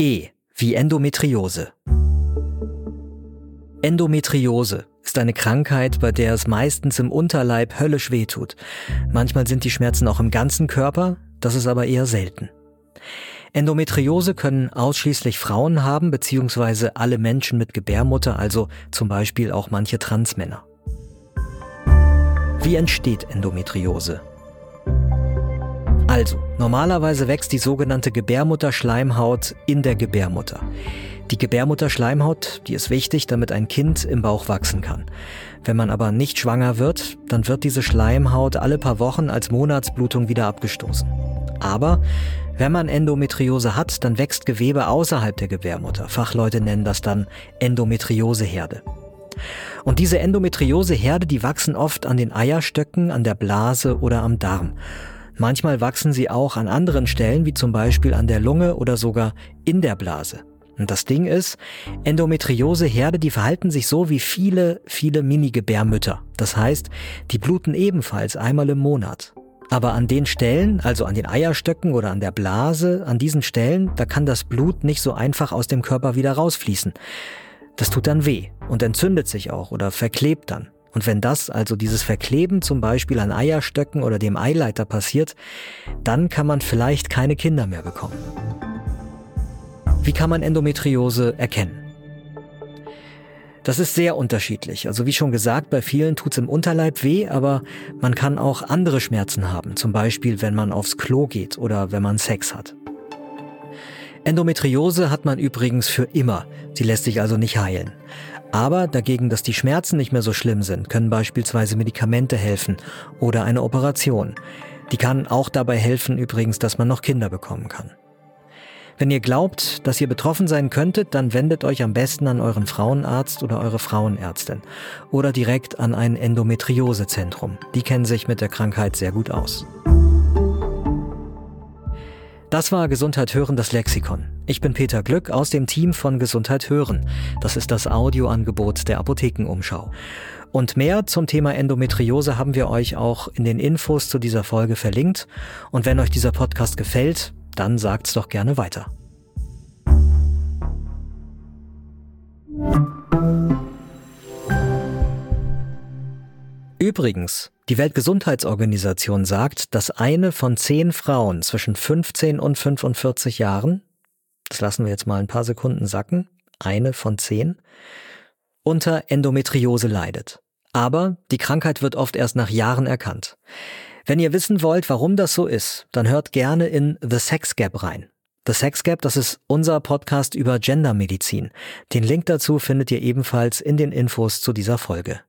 E wie Endometriose. Endometriose ist eine Krankheit, bei der es meistens im Unterleib höllisch wehtut. Manchmal sind die Schmerzen auch im ganzen Körper, das ist aber eher selten. Endometriose können ausschließlich Frauen haben, beziehungsweise alle Menschen mit Gebärmutter, also zum Beispiel auch manche Transmänner. Wie entsteht Endometriose? Also, normalerweise wächst die sogenannte Gebärmutterschleimhaut in der Gebärmutter. Die Gebärmutterschleimhaut, die ist wichtig, damit ein Kind im Bauch wachsen kann. Wenn man aber nicht schwanger wird, dann wird diese Schleimhaut alle paar Wochen als Monatsblutung wieder abgestoßen. Aber wenn man Endometriose hat, dann wächst Gewebe außerhalb der Gebärmutter. Fachleute nennen das dann Endometrioseherde. Und diese Endometrioseherde, die wachsen oft an den Eierstöcken, an der Blase oder am Darm. Manchmal wachsen sie auch an anderen Stellen, wie zum Beispiel an der Lunge oder sogar in der Blase. Und das Ding ist, Endometrioseherde, die verhalten sich so wie viele, viele Mini-Gebärmütter. Das heißt, die bluten ebenfalls einmal im Monat. Aber an den Stellen, also an den Eierstöcken oder an der Blase, an diesen Stellen, da kann das Blut nicht so einfach aus dem Körper wieder rausfließen. Das tut dann weh und entzündet sich auch oder verklebt dann. Und wenn das, also dieses Verkleben zum Beispiel an Eierstöcken oder dem Eileiter passiert, dann kann man vielleicht keine Kinder mehr bekommen. Wie kann man Endometriose erkennen? Das ist sehr unterschiedlich. Also wie schon gesagt, bei vielen tut's im Unterleib weh, aber man kann auch andere Schmerzen haben, zum Beispiel wenn man aufs Klo geht oder wenn man Sex hat. Endometriose hat man übrigens für immer. Sie lässt sich also nicht heilen. Aber dagegen, dass die Schmerzen nicht mehr so schlimm sind, können beispielsweise Medikamente helfen oder eine Operation. Die kann auch dabei helfen übrigens, dass man noch Kinder bekommen kann. Wenn ihr glaubt, dass ihr betroffen sein könntet, dann wendet euch am besten an euren Frauenarzt oder eure Frauenärztin oder direkt an ein Endometriosezentrum. Die kennen sich mit der Krankheit sehr gut aus. Das war Gesundheit hören das Lexikon. Ich bin Peter Glück aus dem Team von Gesundheit hören. Das ist das Audioangebot der Apothekenumschau. Und mehr zum Thema Endometriose haben wir euch auch in den Infos zu dieser Folge verlinkt. Und wenn euch dieser Podcast gefällt, dann sagt's doch gerne weiter. Übrigens, die Weltgesundheitsorganisation sagt, dass eine von zehn Frauen zwischen 15 und 45 Jahren, das lassen wir jetzt mal ein paar Sekunden sacken, eine von zehn, unter Endometriose leidet. Aber die Krankheit wird oft erst nach Jahren erkannt. Wenn ihr wissen wollt, warum das so ist, dann hört gerne in The Sex Gap rein. The Sex Gap, das ist unser Podcast über Gendermedizin. Den Link dazu findet ihr ebenfalls in den Infos zu dieser Folge.